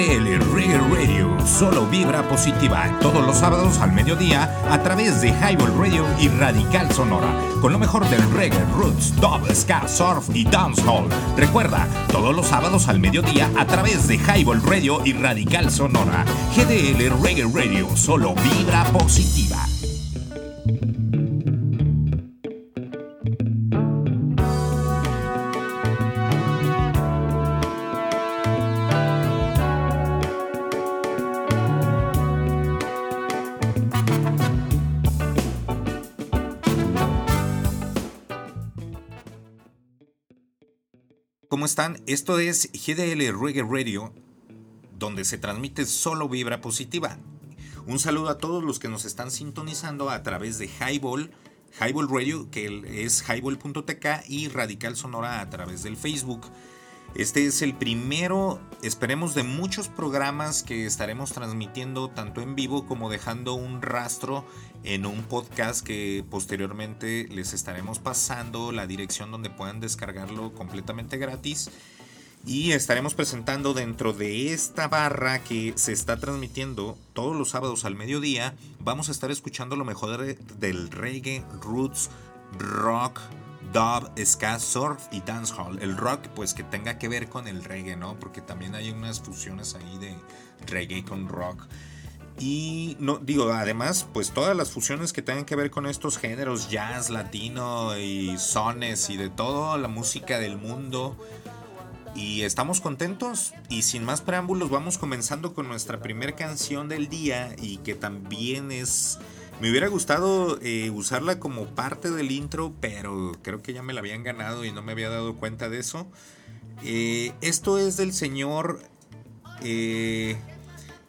GDL Reggae Radio, solo vibra positiva, todos los sábados al mediodía a través de Highball Radio y Radical Sonora, con lo mejor del reggae, roots, dub, ska, surf y dancehall. Recuerda, todos los sábados al mediodía a través de Highball Radio y Radical Sonora. GDL Reggae Radio, solo vibra positiva. Esto es GDL Reggae Radio, donde se transmite solo vibra positiva. Un saludo a todos los que nos están sintonizando a través de Highball, Highball Radio, que es highball.tk y Radical Sonora a través del Facebook. Este es el primero, esperemos, de muchos programas que estaremos transmitiendo tanto en vivo como dejando un rastro en un podcast que posteriormente les estaremos pasando la dirección donde puedan descargarlo completamente gratis. Y estaremos presentando dentro de esta barra que se está transmitiendo todos los sábados al mediodía. Vamos a estar escuchando lo mejor del reggae, roots, rock, dub, ska, surf y dancehall. El rock, pues que tenga que ver con el reggae, ¿no? Porque también hay unas fusiones ahí de reggae con rock. Y no digo, además, pues todas las fusiones que tengan que ver con estos géneros, jazz, latino y sones y de todo, la música del mundo. Y estamos contentos y sin más preámbulos vamos comenzando con nuestra primera canción del día y que también es me hubiera gustado eh, usarla como parte del intro, pero creo que ya me la habían ganado y no me había dado cuenta de eso. Eh, esto es del señor, eh,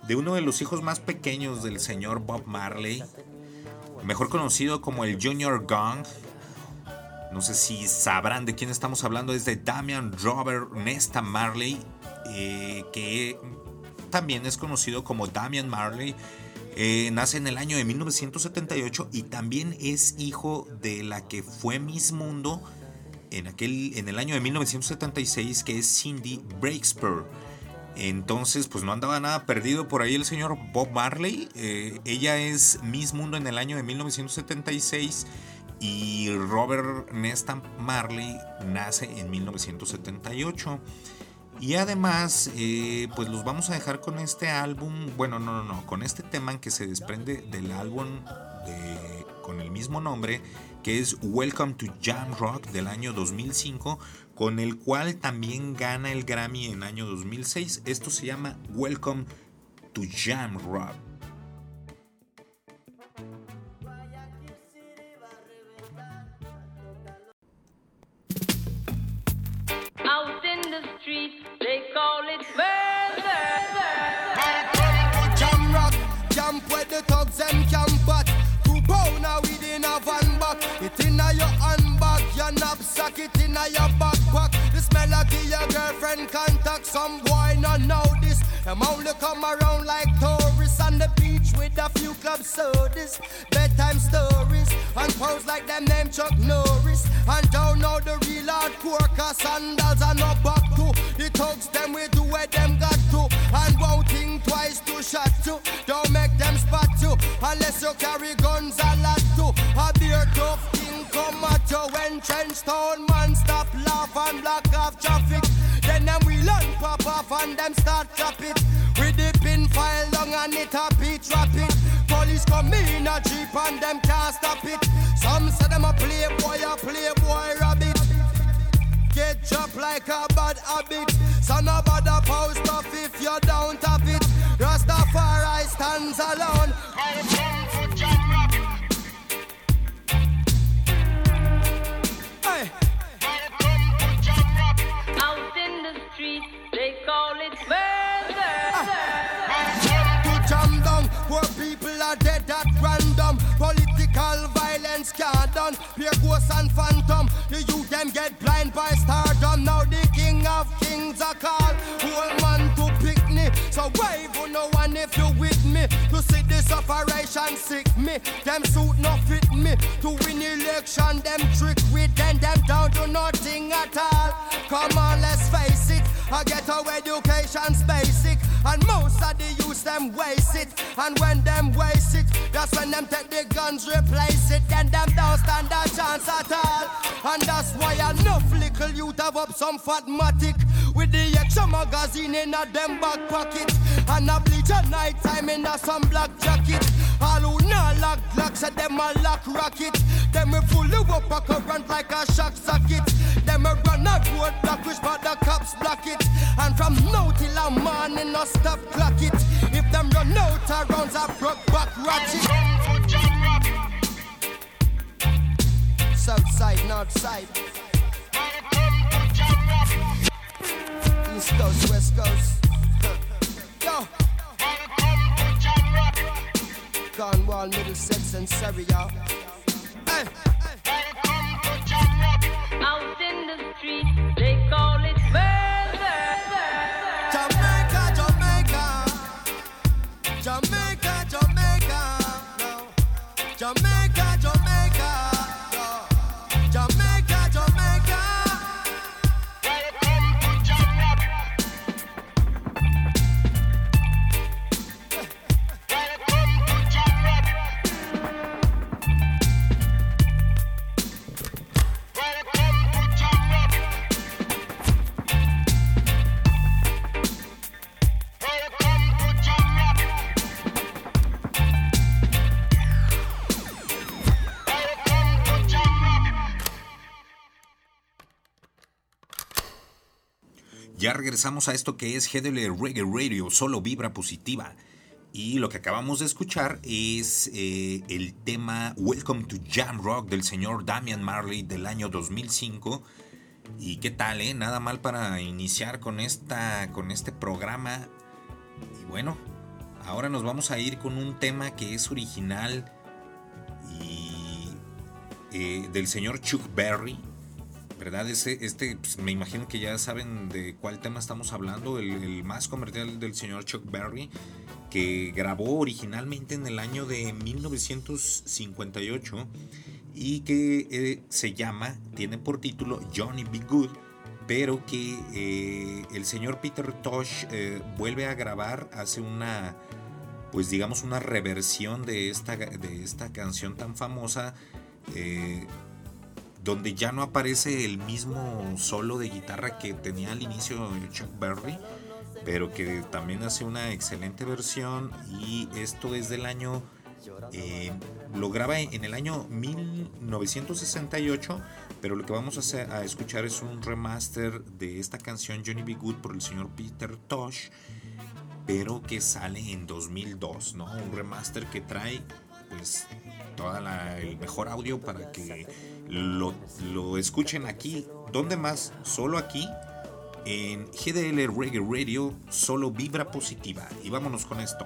de uno de los hijos más pequeños del señor Bob Marley, mejor conocido como el Junior Gong. No sé si sabrán de quién estamos hablando, es de Damian Robert Nesta Marley, que también es conocido como Damian Marley eh, nace en el año de 1978 y también es hijo de la que fue Miss Mundo en, aquel, en el año de 1976, que es Cindy Breakspear. Entonces, pues no andaba nada perdido por ahí el señor Bob Marley. Eh, ella es Miss Mundo en el año de 1976 y Robert Nesta Marley nace en 1978. Y además, eh, pues los vamos a dejar con este álbum, bueno, no, no, no, con este tema que se desprende del álbum con el mismo nombre, que es Welcome to Jam Rock del año 2005, con el cual también gana el Grammy en año 2006. Esto se llama Welcome to Jam Rock. They call it murder. Jam Rock, jump where the thugs and camp at. Two pounder within a van back. It inna your handbag, your knapsack, it inna your backpack. This melody your girlfriend contact. Some boy not know this. Them only come around like tourists on the beach with a few club sodas, bedtime stories, and pose like them name Chuck Norris. And don't know the real hardcore, cause sandals are no back to. The thugs them we do where them got to. And won't think twice to shot to. Don't make them spot you, unless you carry guns a lot to. A beer tough thing come at you when trench town man stop laugh and block off traffic. Then them we learn pop off and them start clap it. With the pin file long and it rapid. Police come in a jeep and them can't stop it. Some say them a playboy, a playboy rabbit. Get chopped like a bad habit. So no bother post off if you don't have it. Rastafari stands alone. Violence can't done. Pure ghosts and phantom. The youth them get blind by stardom. Now the king of kings are called. Whole man to pick me. So wave on no one if you with me. To see this operation sick me. Them suit not fit me. To win election, them trick with them. Them down to nothing at all. Come on, let's face it. I get our education's basic. And most of the them waste it. And when them waste it, that's when them take the guns, replace it. Then them don't stand a chance at all. And that's why enough little youth have up some fat matic with the extra magazine in a them back pocket. And a bleach at night time in a some black jacket. All who not lock lock said them a lock rocket. Them we pull you up a current like a shock socket. Them a run a road block which but the cops block it. And from now till a morning no stop clock it. Them run out of rounds I broke back ratchet. South side, north side. East coast, west coast. Yo. Cornwall, Middlesex, and Surrey, y'all. Hey. Out in the street, regresamos a esto que es GDL Reggae Radio, solo vibra positiva. Y lo que acabamos de escuchar es eh, el tema Welcome to Jam Rock del señor Damian Marley del año 2005. Y qué tal, eh? Nada mal para iniciar con, esta, con este programa. Y bueno, ahora nos vamos a ir con un tema que es original y eh, del señor Chuck Berry. ¿Verdad? Este, este me imagino que ya saben de cuál tema estamos hablando, el, más comercial del señor Chuck Berry, que grabó originalmente en el año de 1958 y que eh, se llama, tiene por título Johnny B. Good, pero que eh, el señor Peter Tosh eh, vuelve a grabar, hace una, pues digamos, una reversión de esta, de esta canción tan famosa donde ya no aparece el mismo solo de guitarra que tenía al inicio Chuck Berry, pero que también hace una excelente versión y esto es del año, eh, lo graba en el año 1968, pero lo que vamos a, escuchar es un remaster de esta canción Johnny B. Good por el señor Peter Tosh, pero que sale en 2002, ¿no? Un remaster que trae pues toda la, el mejor audio para que lo, lo, escuchen aquí. ¿Dónde más? Solo aquí. En GDL Reggae Radio, solo vibra positiva. Y vámonos con esto.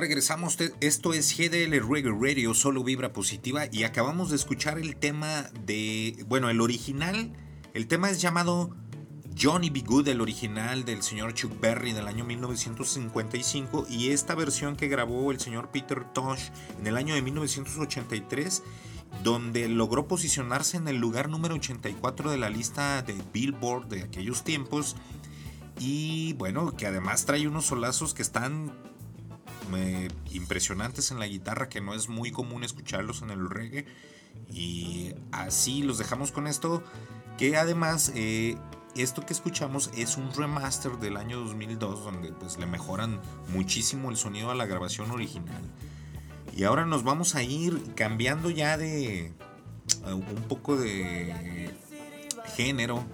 Regresamos. Esto es GDL Reggae Radio, solo vibra positiva. Y acabamos de escuchar el tema de. Bueno, el original. El tema es llamado Johnny B. Good, el original del señor Chuck Berry del año 1955. Y esta versión que grabó el señor Peter Tosh en el año de 1983 donde logró posicionarse en el lugar número 84 de la lista de Billboard de aquellos tiempos. Y bueno, que además trae unos solazos que están eh, impresionantes en la guitarra, que no es muy común escucharlos en el reggae. Y así los dejamos con esto, que además eh, esto que escuchamos es un remaster del año 2002, donde pues le mejoran muchísimo el sonido a la grabación original. Y ahora nos vamos a ir cambiando ya de eh, un poco de género.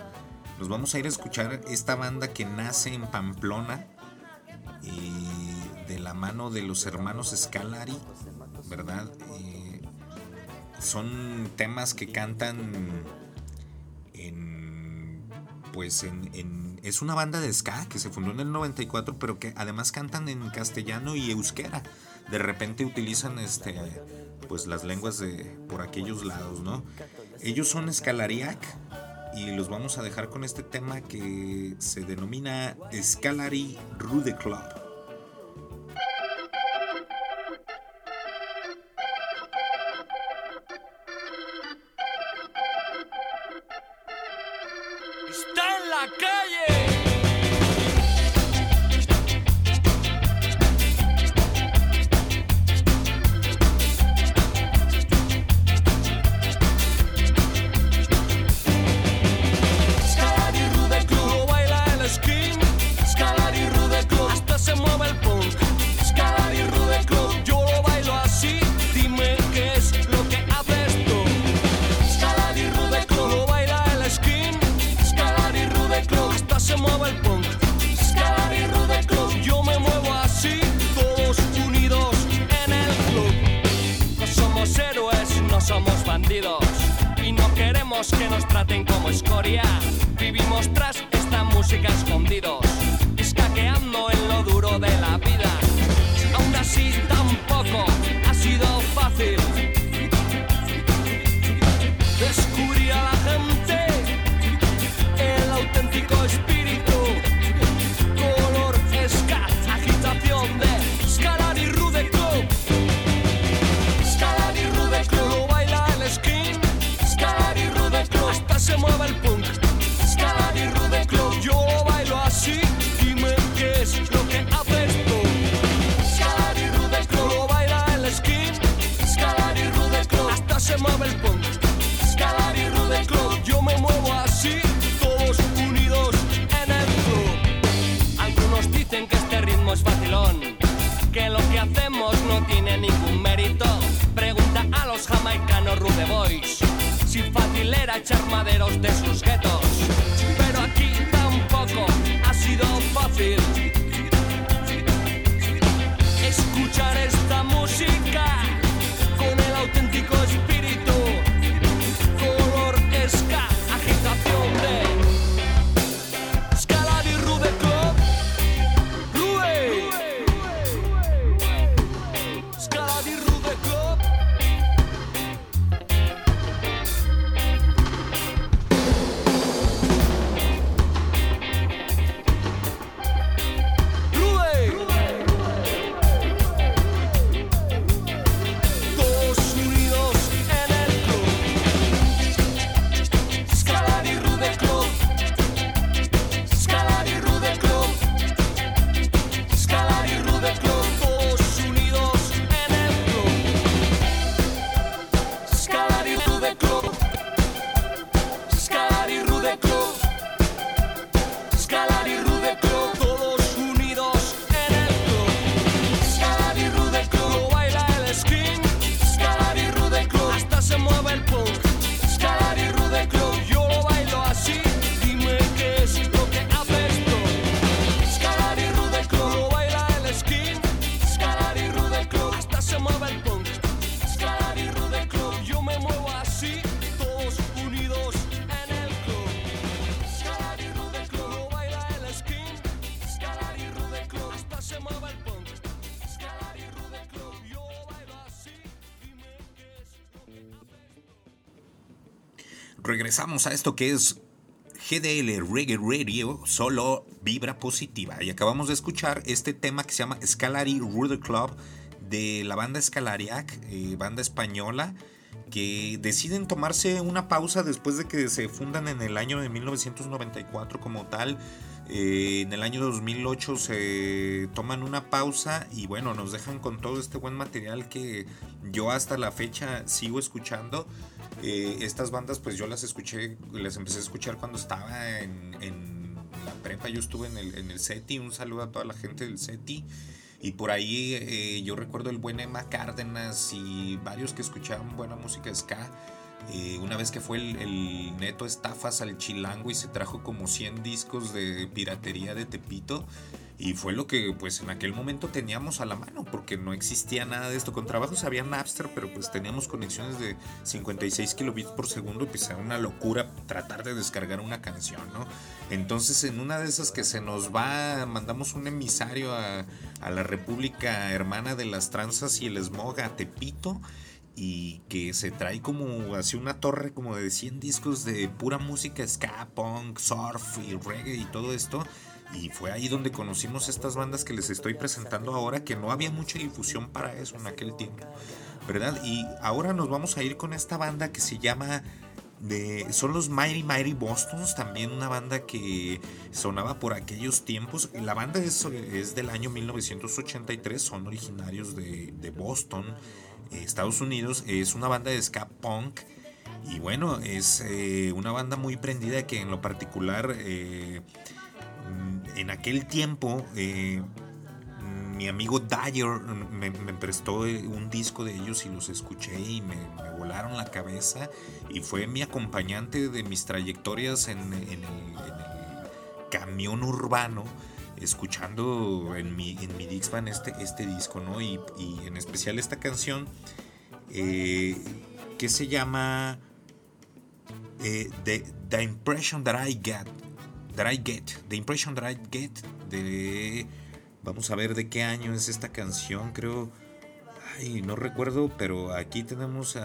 Nos vamos a ir a escuchar esta banda que nace en Pamplona de la mano de los hermanos Scalari, ¿verdad? Eh, son temas que cantan en pues en, es una banda de ska que se fundó en el 94 pero que además cantan en castellano y euskera de repente utilizan este pues las lenguas de por aquellos lados, ¿no? Ellos son Scalariac y los vamos a dejar con este tema que se denomina Scalari Rude Club. maderos de sus guetos. Regresamos a esto que es GDL Reggae Radio, solo vibra positiva. Y acabamos de escuchar este tema que se llama Scalari Ruder Club de la banda Scalariac, eh, banda española, que deciden tomarse una pausa después de que se fundan en el año de 1994 como tal. Eh, en el año 2008 se toman una pausa y bueno, nos dejan con todo este buen material que yo hasta la fecha sigo escuchando. Eh, estas bandas pues yo las escuché, las empecé a escuchar cuando estaba en, la prepa, yo estuve en el, en el un saludo a toda la gente del SETI. Y por ahí eh, yo recuerdo el buen Emma Cárdenas y varios que escuchaban buena música ska. Eh, una vez que fue el, neto estafas al chilango y se trajo como 100 discos de piratería de Tepito. Y fue lo que pues en aquel momento teníamos a la mano, porque no existía nada de esto. Con trabajos había Napster, pero pues teníamos conexiones de 56 kilobits por segundo pues era una locura tratar de descargar una canción, ¿no? Entonces en una de esas que se nos va, mandamos un emisario a, a la República Hermana de las Tranzas y el Smog a Tepito y que se trae como así una torre como de 100 discos de pura música ska, punk, surf y reggae y todo esto. Y fue ahí donde conocimos estas bandas que les estoy presentando ahora, que no había mucha difusión para eso en aquel tiempo, ¿verdad? Y ahora nos vamos a ir con esta banda que se llama son los Mighty Mighty Bostons, también una banda que sonaba por aquellos tiempos. La banda es, del año 1983, son originarios de, de Boston. Estados Unidos, es una banda de ska punk. Y bueno, es eh, una banda muy prendida que en lo particular eh, en aquel tiempo eh, mi amigo Dyer me, prestó un disco de ellos y los escuché y me, volaron la cabeza y fue mi acompañante de mis trayectorias en, el, camión urbano escuchando en mi, en mi este, este disco, ¿no? Y, en especial esta canción eh, que se llama eh, The, Impression That I Get, That I Get, The Impression That I Get de... Vamos a ver de qué año es esta canción, creo... Ay, no recuerdo, pero aquí tenemos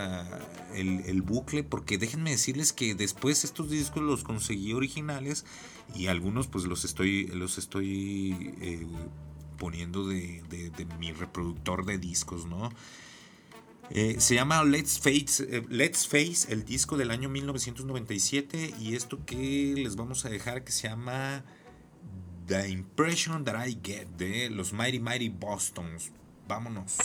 el, el, bucle, porque déjenme decirles que después estos discos los conseguí originales y algunos pues los estoy, los estoy eh, poniendo de, mi reproductor de discos, ¿no? Eh, se llama Let's Face, eh, Let's Face, el disco del año 1997 y esto que les vamos a dejar que se llama The Impression That I Get de los Mighty Mighty Bostons. Vámonos.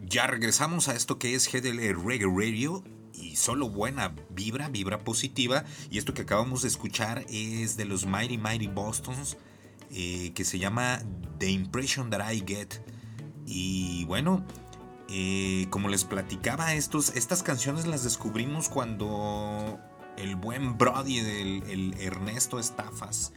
Ya regresamos a esto que es GDL Reggae Radio y solo buena vibra, vibra positiva. Y esto que acabamos de escuchar es de los Mighty Mighty Bostons eh, que se llama The Impression That I Get. Y bueno, eh, como les platicaba, estos, estas canciones las descubrimos cuando el buen Brody el Ernesto Estafas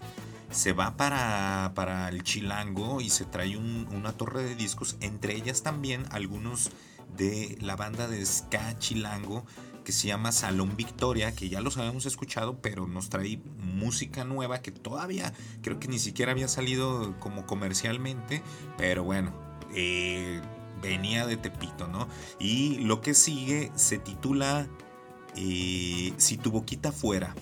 se va para, para el Chilango y se trae un- una torre de discos, entre ellas también algunos de la banda de ska Chilango que se llama Salón Victoria, que ya los habíamos escuchado, pero nos trae música nueva que todavía creo que ni siquiera había salido como comercialmente, pero bueno, eh, venía de Tepito, ¿no? Y lo que sigue se titula eh, Si tu boquita fuera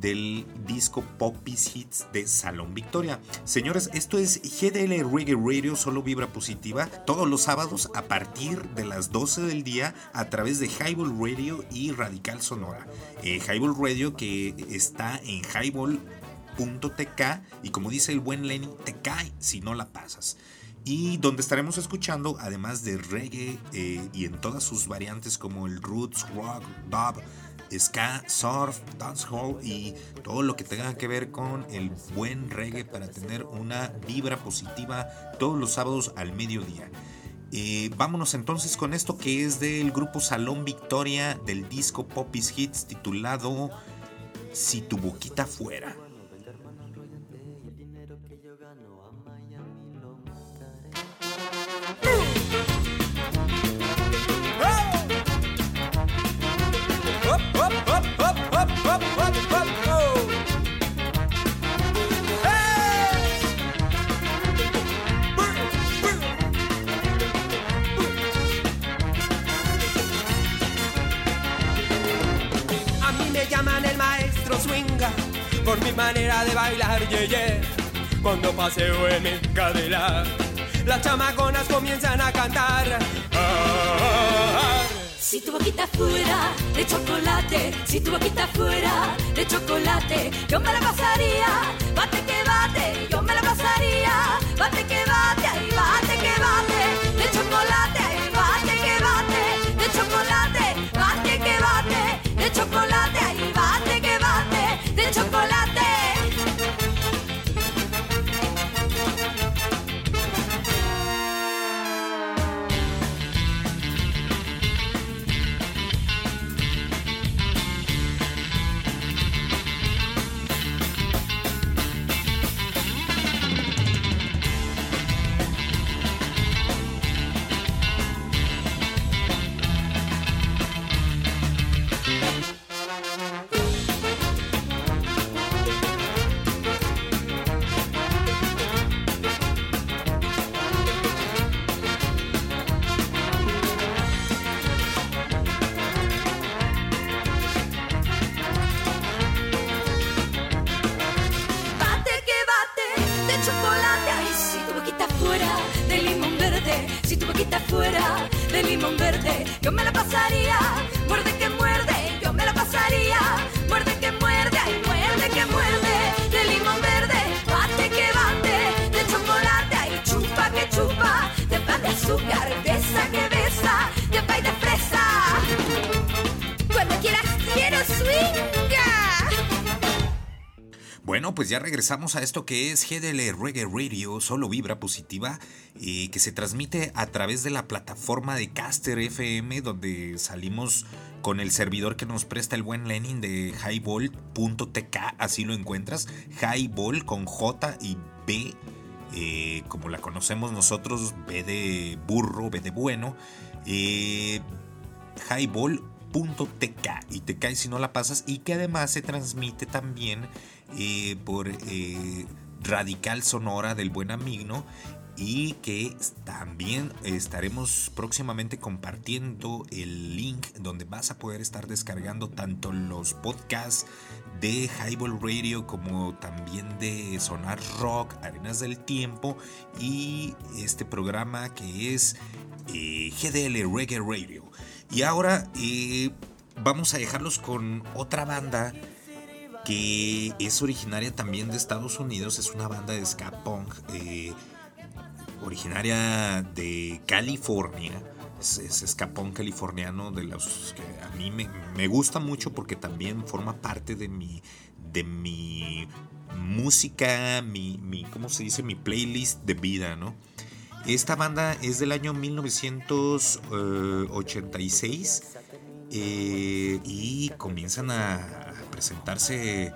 del disco Poppies Hits de Salón Victoria. Señores, esto es GDL Reggae Radio, solo vibra positiva, todos los sábados a partir de las 12 del día a través de Highball Radio y Radical Sonora. Eh, Highball Radio que está en highball.tk y como dice el buen Lenny, te cae si no la pasas y donde estaremos escuchando además de reggae eh, y en todas sus variantes como el roots, rock, dub, ska, surf, dancehall y todo lo que tenga que ver con el buen reggae para tener una vibra positiva todos los sábados al mediodía. Eh, vámonos entonces con esto que es del grupo Salón Victoria del disco Poppies Hits titulado Si tu boquita fuera. Paseo en mi cadera, las chamaconas comienzan a cantar. Si tu boquita fuera de chocolate, si tu boquita fuera de chocolate, yo me la pasaría, bate que bate, yo me la pasaría, bate que bate, boquita fuera de limón verde, si tu boquita fuera de limón verde, yo me la pasaría. Bueno, pues ya regresamos a esto que es GDL Reggae Radio, solo vibra positiva, eh, que se transmite a través de la plataforma de Caster FM, donde salimos con el servidor que nos presta el buen Lenin de highball.tk, así lo encuentras, highball con J y B eh, como la conocemos nosotros, B de burro, B de bueno, eh, highball.tk y te si no la pasas y que además se transmite también por eh, Radical Sonora del Buen Amigno y que también estaremos próximamente compartiendo el link donde vas a poder estar descargando tanto los podcasts de Highball Radio como también de Sonar Rock, Arenas del Tiempo y este programa que es eh, GDL Reggae Radio. Y ahora eh, vamos a dejarlos con otra banda que es originaria también de Estados Unidos, es una banda de ska punk. eh, originaria de California. Es, es escapón californiano de los que a mí me, gusta mucho porque también forma parte de mi, de mi música, mi, mi, ¿cómo se dice? Mi playlist de vida, ¿no? Esta banda es del año 1986 eh, y comienzan a presentarse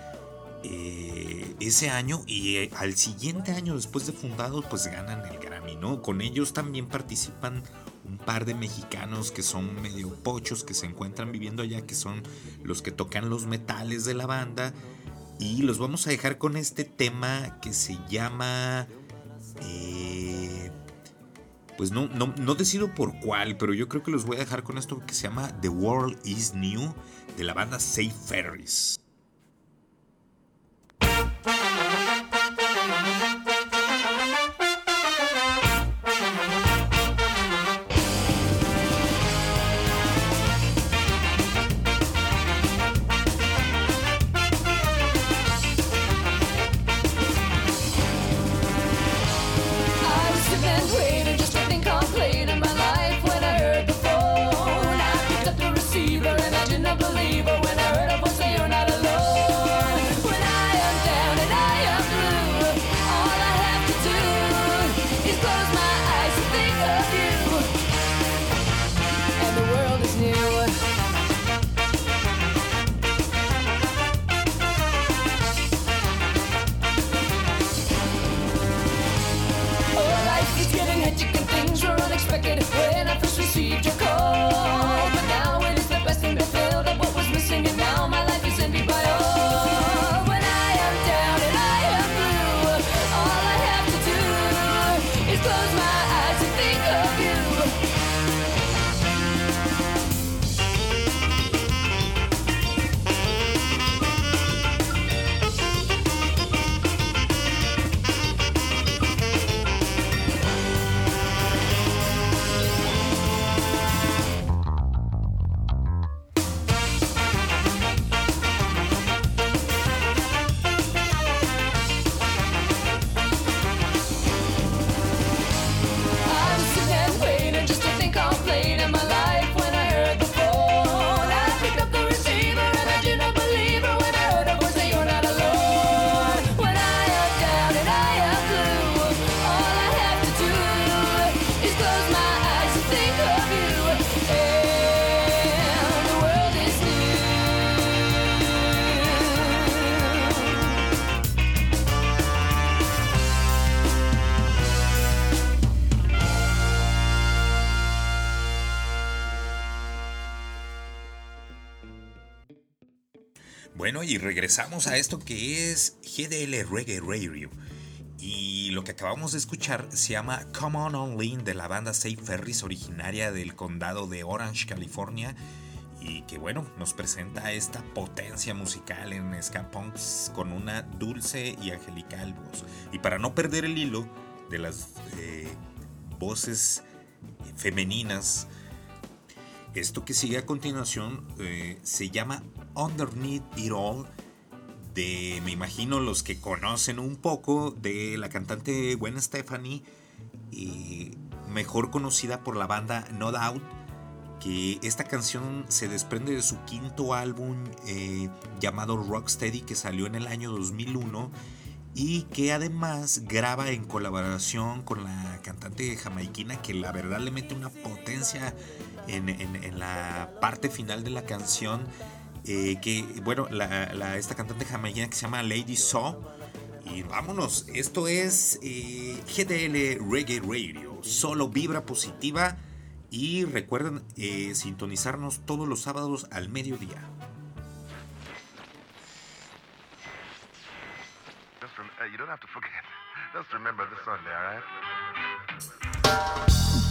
eh, ese año y eh, al siguiente año después de fundados pues ganan el Grammy, ¿no? Con ellos también participan un par de mexicanos que son medio pochos que se encuentran viviendo allá, que son los que tocan los metales de la banda y los vamos a dejar con este tema que se llama... eh, pues no, no, no decido por cuál, pero yo creo que los voy a dejar con esto que se llama The World is New de la banda Safe Ferries. Regresamos a esto que es GDL Reggae Radio. Y lo que acabamos de escuchar se llama Come On Online de la banda Safe Ferries, originaria del condado de Orange, California. Y que bueno, nos presenta esta potencia musical en ska punks con una dulce y angelical voz. Y para no perder el hilo de las eh, voces femeninas, esto que sigue a continuación eh, se llama Underneath It All de, me imagino, los que conocen un poco de la cantante Gwen Stefani, y mejor conocida por la banda No Doubt, que esta canción se desprende de su quinto álbum eh, llamado Rocksteady que salió en el año 2001 y que además graba en colaboración con la cantante jamaiquina que la verdad le mete una potencia en, en- en la parte final de la canción eh, que bueno, esta cantante jamaicana que se llama Lady Saw. Y vámonos, esto es eh, GDL Reggae Radio, solo vibra positiva y recuerden eh, sintonizarnos todos los sábados al mediodía. Just eh, remember this Sunday, all?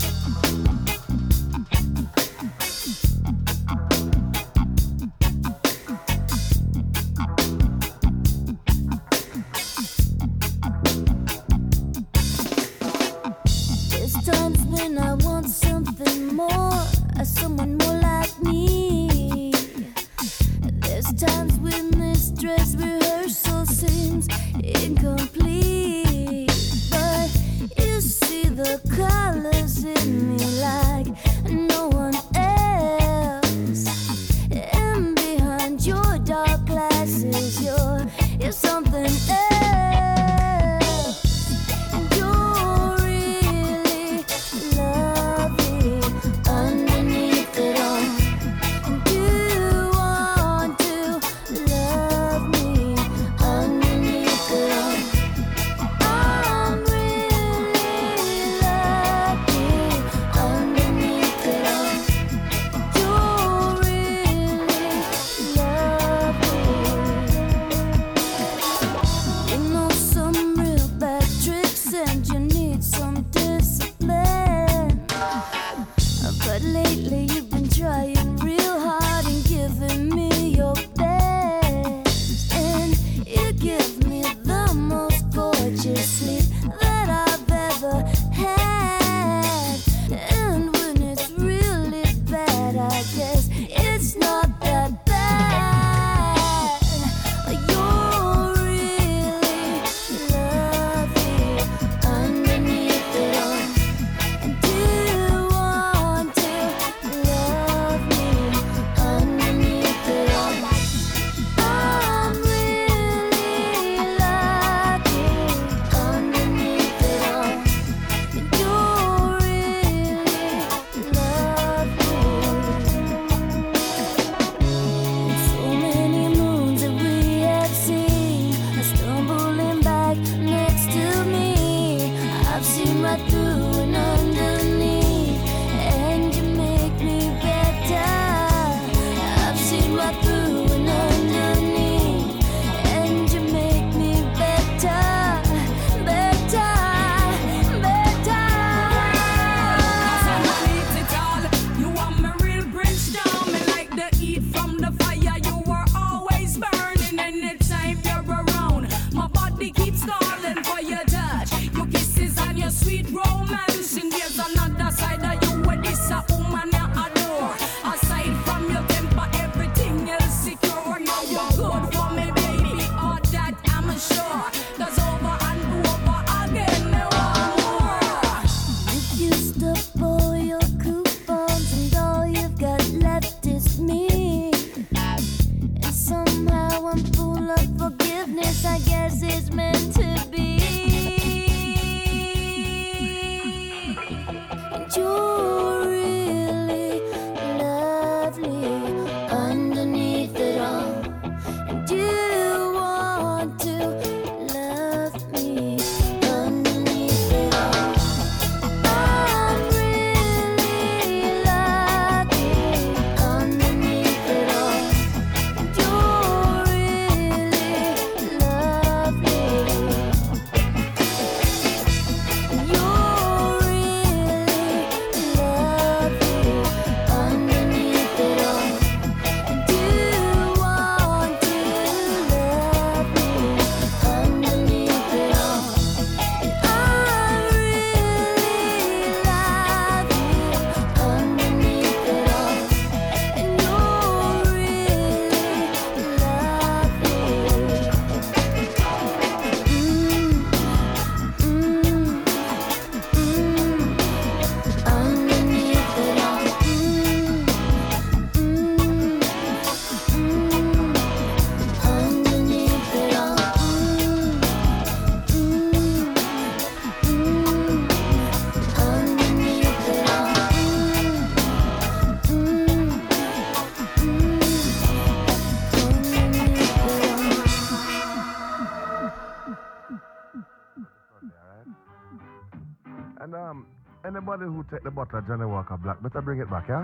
Bottle of Johnny Walker Black, better bring it back, yeah?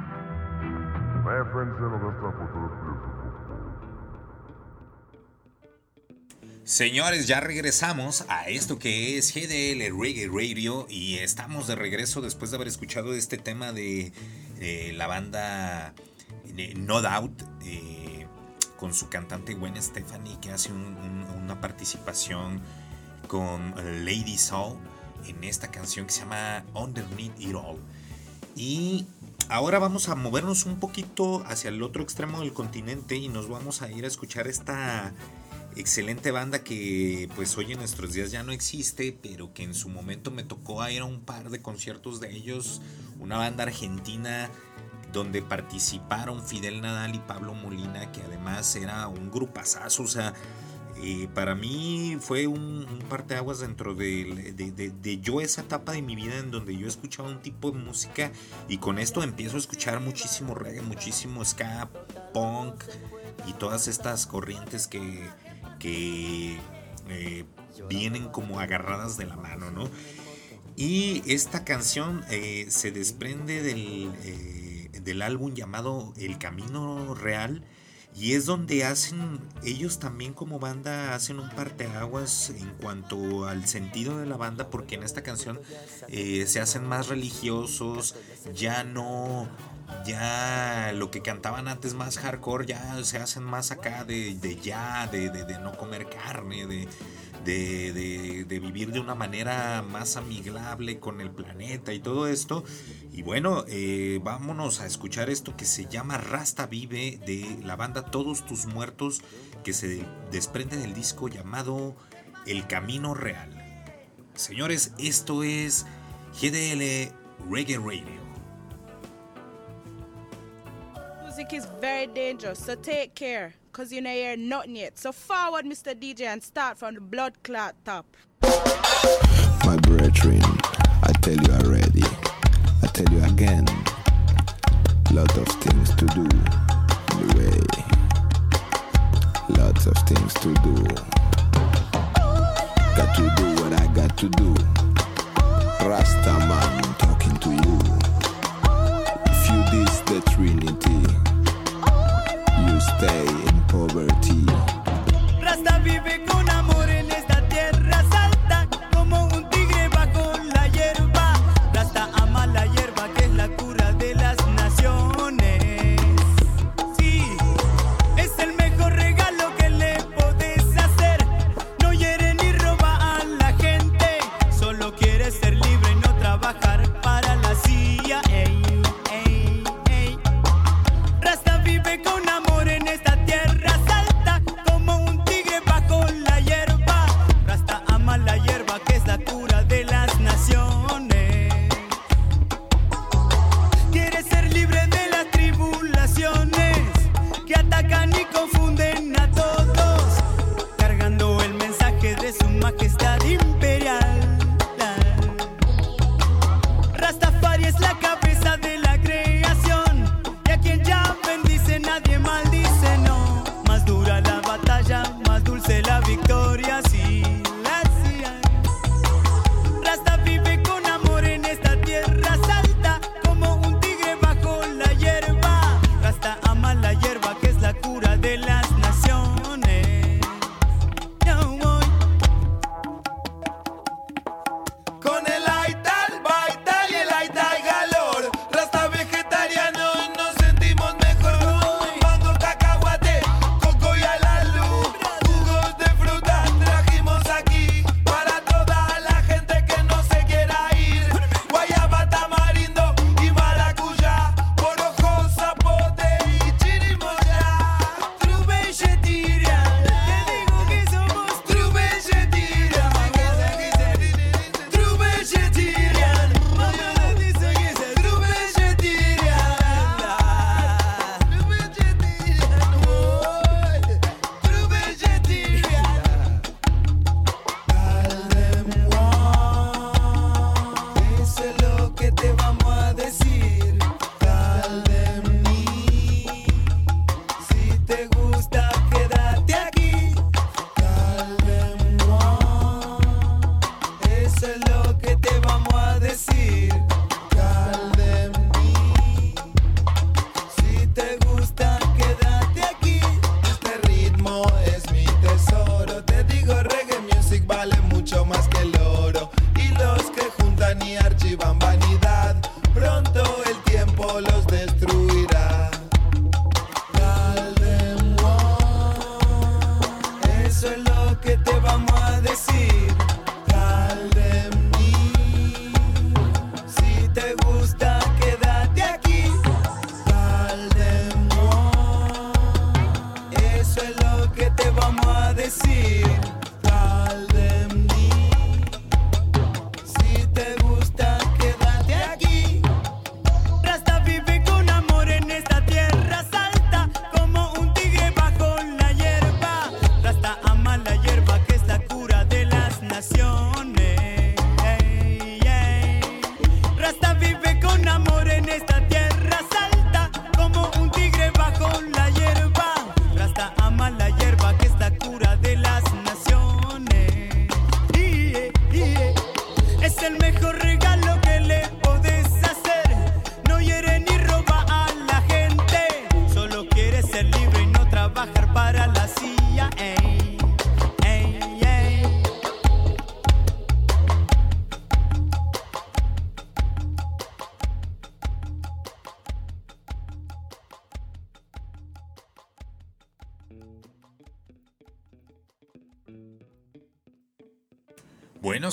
My friends say no go stop out to the place. Señores, ya regresamos a esto que es GDL Reggae Radio y estamos de regreso después de haber escuchado este tema de eh, la banda eh, No Doubt eh, con su cantante Gwen Stephanie que hace un- un- una participación con Lady Soul en esta canción que se llama Underneath It All. Y ahora vamos a movernos un poquito hacia el otro extremo del continente y nos vamos a ir a escuchar esta excelente banda que pues hoy en nuestros días ya no existe, pero que en su momento me tocó ir a un par de conciertos de ellos, una banda argentina donde participaron Fidel Nadal y Pablo Molina, que además era un grupazazo, o sea, eh, para mí fue un, un parteaguas dentro de, de- de- de yo esa etapa de mi vida en donde yo escuchaba un tipo de música y con esto empiezo a escuchar muchísimo reggae, muchísimo ska, punk y todas estas corrientes que, eh, vienen como agarradas de la mano, ¿no? Y esta canción eh, se desprende del, eh, del álbum llamado El Camino Real. Y es donde hacen, ellos también como banda hacen un parteaguas en cuanto al sentido de la banda, porque en esta canción eh, se hacen más religiosos, ya no, ya lo que cantaban antes más hardcore, ya se hacen más acá de, de ya, de, de- de no comer carne, de, de, de- vivir de una manera más amigable con el planeta y todo esto. Y bueno, eh, vámonos a escuchar esto que se llama Rasta Vive de la banda Todos Tus Muertos, que se desprende del disco llamado El Camino Real. Señores, esto es GDL Reggae Radio. Music is very dangerous, so take care, cause you know hear nothing yet. So forward, Mr. DJ, and start from the blood clot top. My brethren, I tell you already, I tell you again, lot of things to do on the way, lots of things to do. Got to do what I got to do. Rasta man talking to you. If you diss the Trinity, you stay in. Rasta vive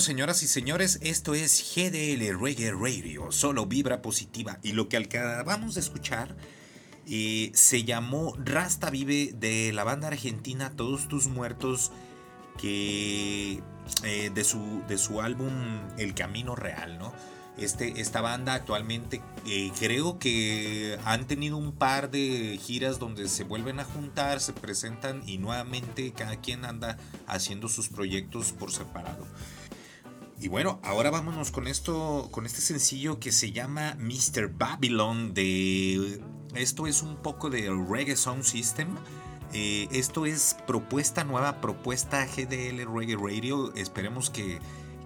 señoras y señores, esto es GDL Reggae Radio, solo vibra positiva. Y lo que acabamos de escuchar eh, se llamó Rasta Vive de la banda argentina Todos Tus Muertos, que eh, de, su, de su álbum El Camino Real, ¿no? Este, esta banda actualmente eh, creo que han tenido un par de giras donde se vuelven a juntar, se presentan y nuevamente cada quien anda haciendo sus proyectos por separado. Y bueno, ahora vámonos con esto, con este sencillo que se llama Mr. Babylon. De, esto es un poco de Reggae Sound System. Eh, esto es propuesta nueva, propuesta GDL Reggae Radio. Esperemos que,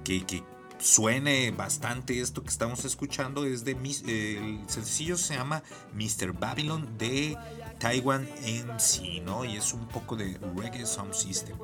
que, suene bastante esto que estamos escuchando. Es de, eh, el sencillo se llama Mr. Babylon de Taiwan MC, ¿no? Y es un poco de Reggae Sound System.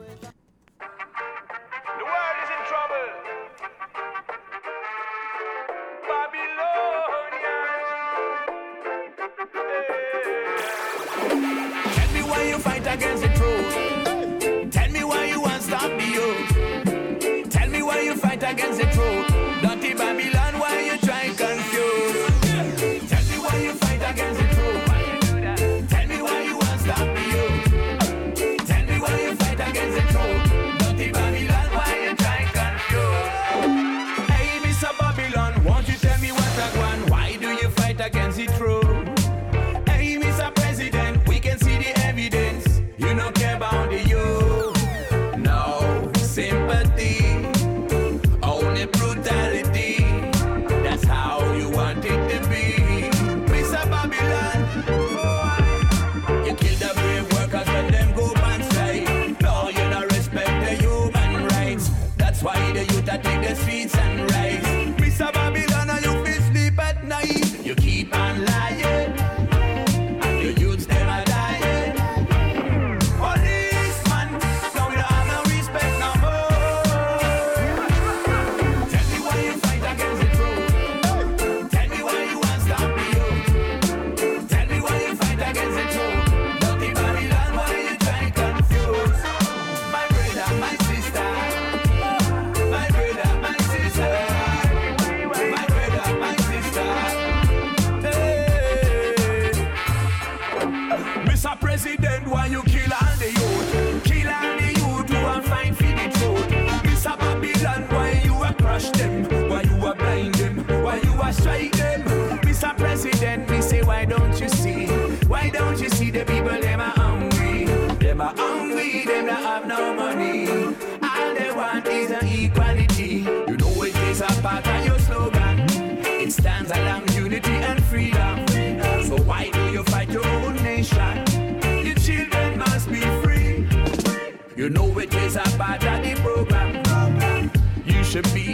should be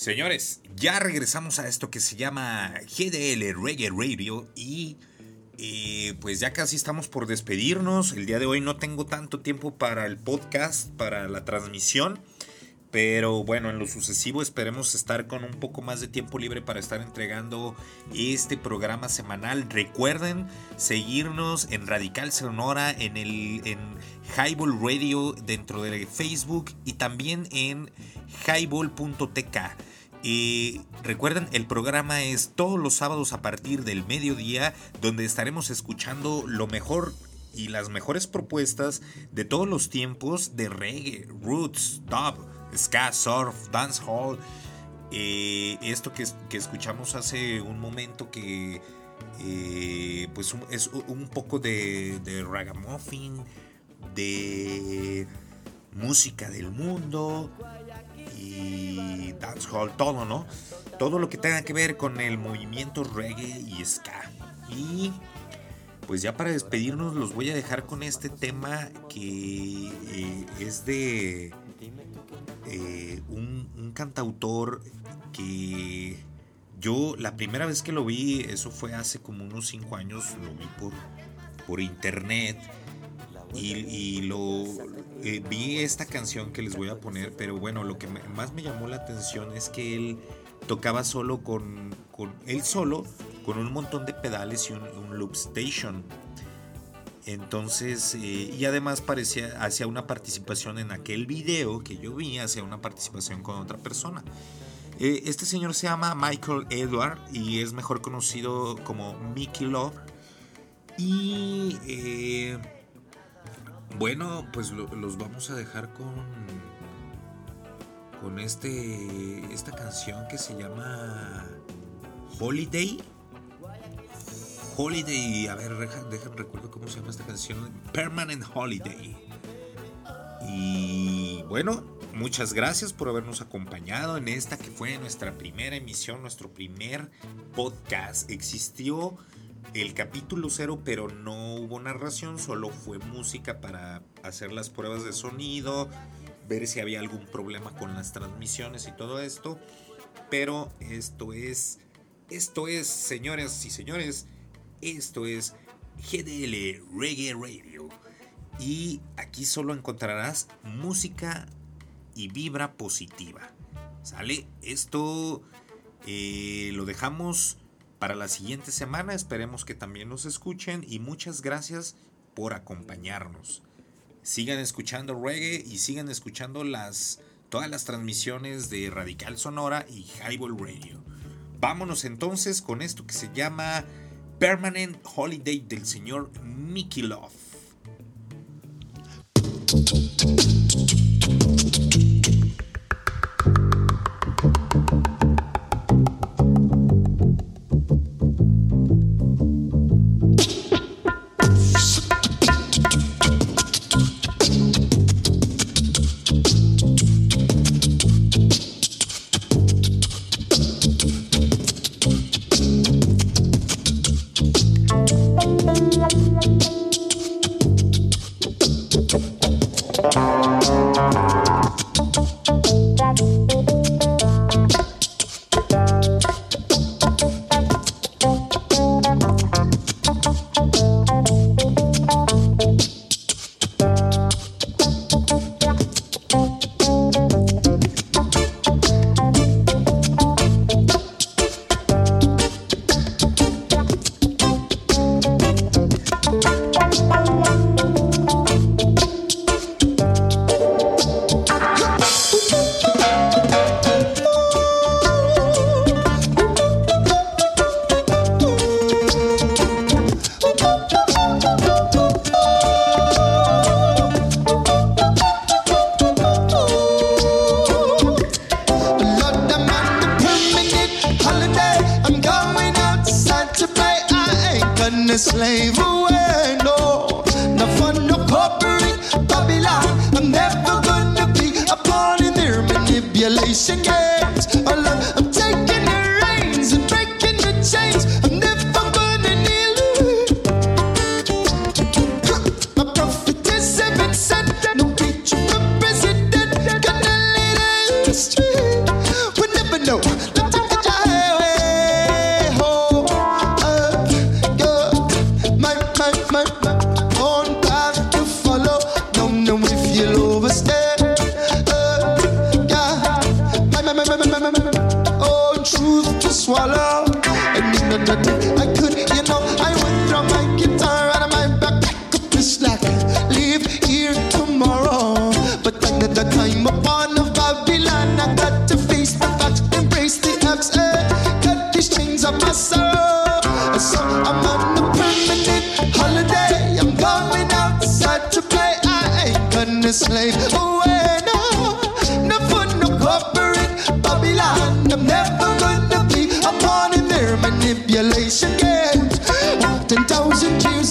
Señores, ya regresamos a esto que se llama GDL Reggae Radio y pues ya casi estamos por despedirnos. El día de hoy no tengo tanto tiempo para el podcast, para la transmisión. Pero bueno, en lo sucesivo esperemos estar con un poco más de tiempo libre para estar entregando este programa semanal. Recuerden seguirnos en Radical Sonora, en el en Highball Radio dentro de Facebook y también en highball.tk. Y recuerden, el programa es todos los sábados a partir del mediodía, donde estaremos escuchando lo mejor y las mejores propuestas de todos los tiempos de reggae, roots, dub, ska, surf, dancehall. Eh, esto que, que escuchamos hace un momento que eh, pues es un poco de, de ragamuffin, de música del mundo y dancehall, todo, ¿no? Todo lo que tenga que ver con el movimiento reggae y ska. Y pues ya para despedirnos los voy a dejar con este tema que eh, es de eh, un, cantautor que yo la primera vez que lo vi, eso fue hace como unos 5 años, lo vi por, por internet y lo eh, vi esta canción que les voy a poner, pero bueno, lo que más me llamó la atención es que él tocaba solo con, con él solo, con un montón de pedales y un, un loop station. Entonces, eh, y además parecía, hacía una participación en aquel video que yo vi, hacía una participación con otra persona. Eh, este señor se llama Michael Edward y es mejor conocido como Mickey Love. Y eh, bueno, pues lo- los vamos a dejar con con este esta canción que se llama Holiday. Holiday, a ver, dejen recuerdo cómo se llama esta canción. Permanent Holiday. Y bueno, muchas gracias por habernos acompañado en esta que fue nuestra primera emisión, nuestro primer podcast. Existió el capítulo cero, pero no hubo narración, solo fue música para hacer las pruebas de sonido, ver si había algún problema con las transmisiones y todo esto. Pero esto es, esto es, señoras y señores, esto es GDL Reggae Radio. Y aquí solo encontrarás música y vibra positiva. ¿Sale? Esto eh, lo dejamos para la siguiente semana. Esperemos que también nos escuchen y muchas gracias por acompañarnos. Sigan escuchando reggae y sigan escuchando las, todas las transmisiones de Radical Sonora y Highball Radio. Vámonos entonces con esto que se llama Permanent Holiday del señor Mickey Love. Own truth to swallow. No, I could, you know, I throw my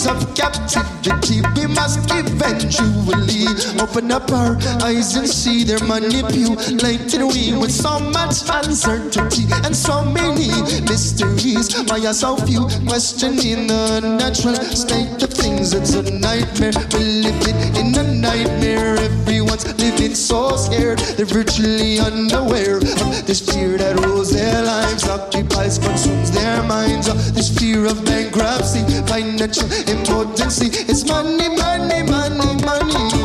of captivity, we must eventually open up our eyes and see their manipulating we with so much uncertainty and so many mysteries. Why are so few questioning the natural state of things? It's a nightmare. We're living in a nightmare. Everyone's living so scared. They're virtually unaware of this fear that rules their lives, occupies, consumes their minds. Uh, this fear of bankruptcy, financial impotency. It's money, money, money, money.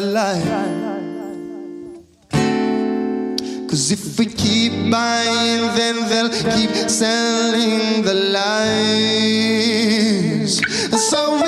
Life. Cause if we keep buying, then they'll keep selling the lies. So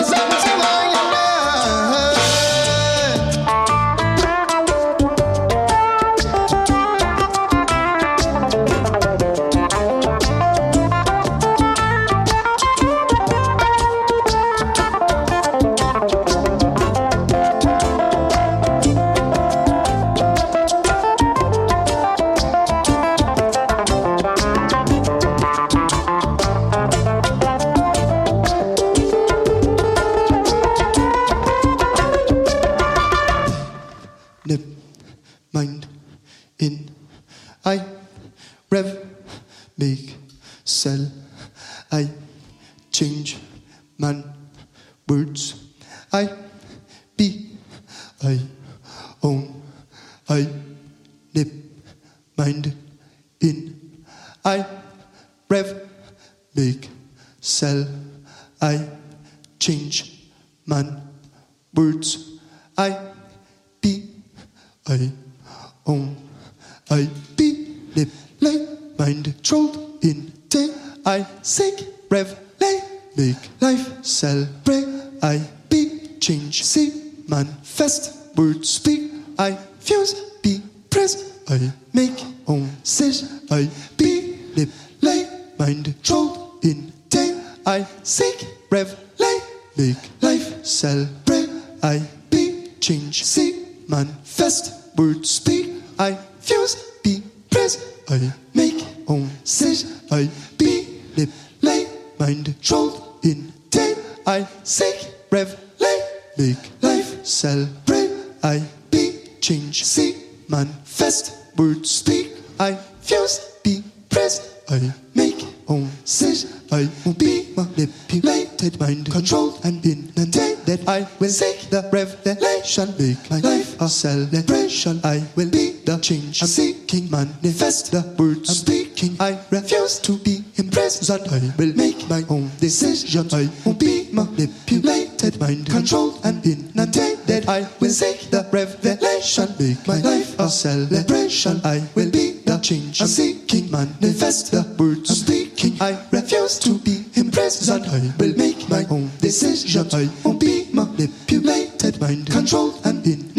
celebration. I will be the change I'm seeking, manifest the words I'm speaking. I refuse to be imprisoned. I will make my own decisions. I will be manipulated, mind controlled, and inundated. I will seek the revelation, make my life a celebration. I will be the change I'm seeking, manifest the words I'm speaking. I refuse to be imprisoned. I will make my own decisions. I will be manipulated, mind controlled, and inundated.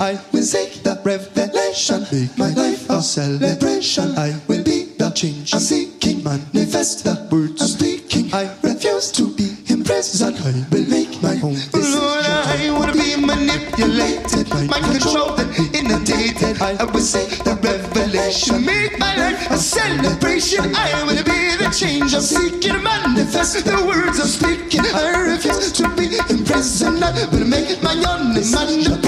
I will seek the revelation. Make my life a celebration. I will be the change I'm seeking. Manifest the words I'm speaking. I refuse to be imprisoned. I will make my own decision. Lord, I wanna be manipulated, mind controlled, and inundated. I will seek the revelation. Make my life a celebration. I will be the change I'm seeking. Manifest the words I'm speaking. I refuse to be imprisoned. I will make my own decision.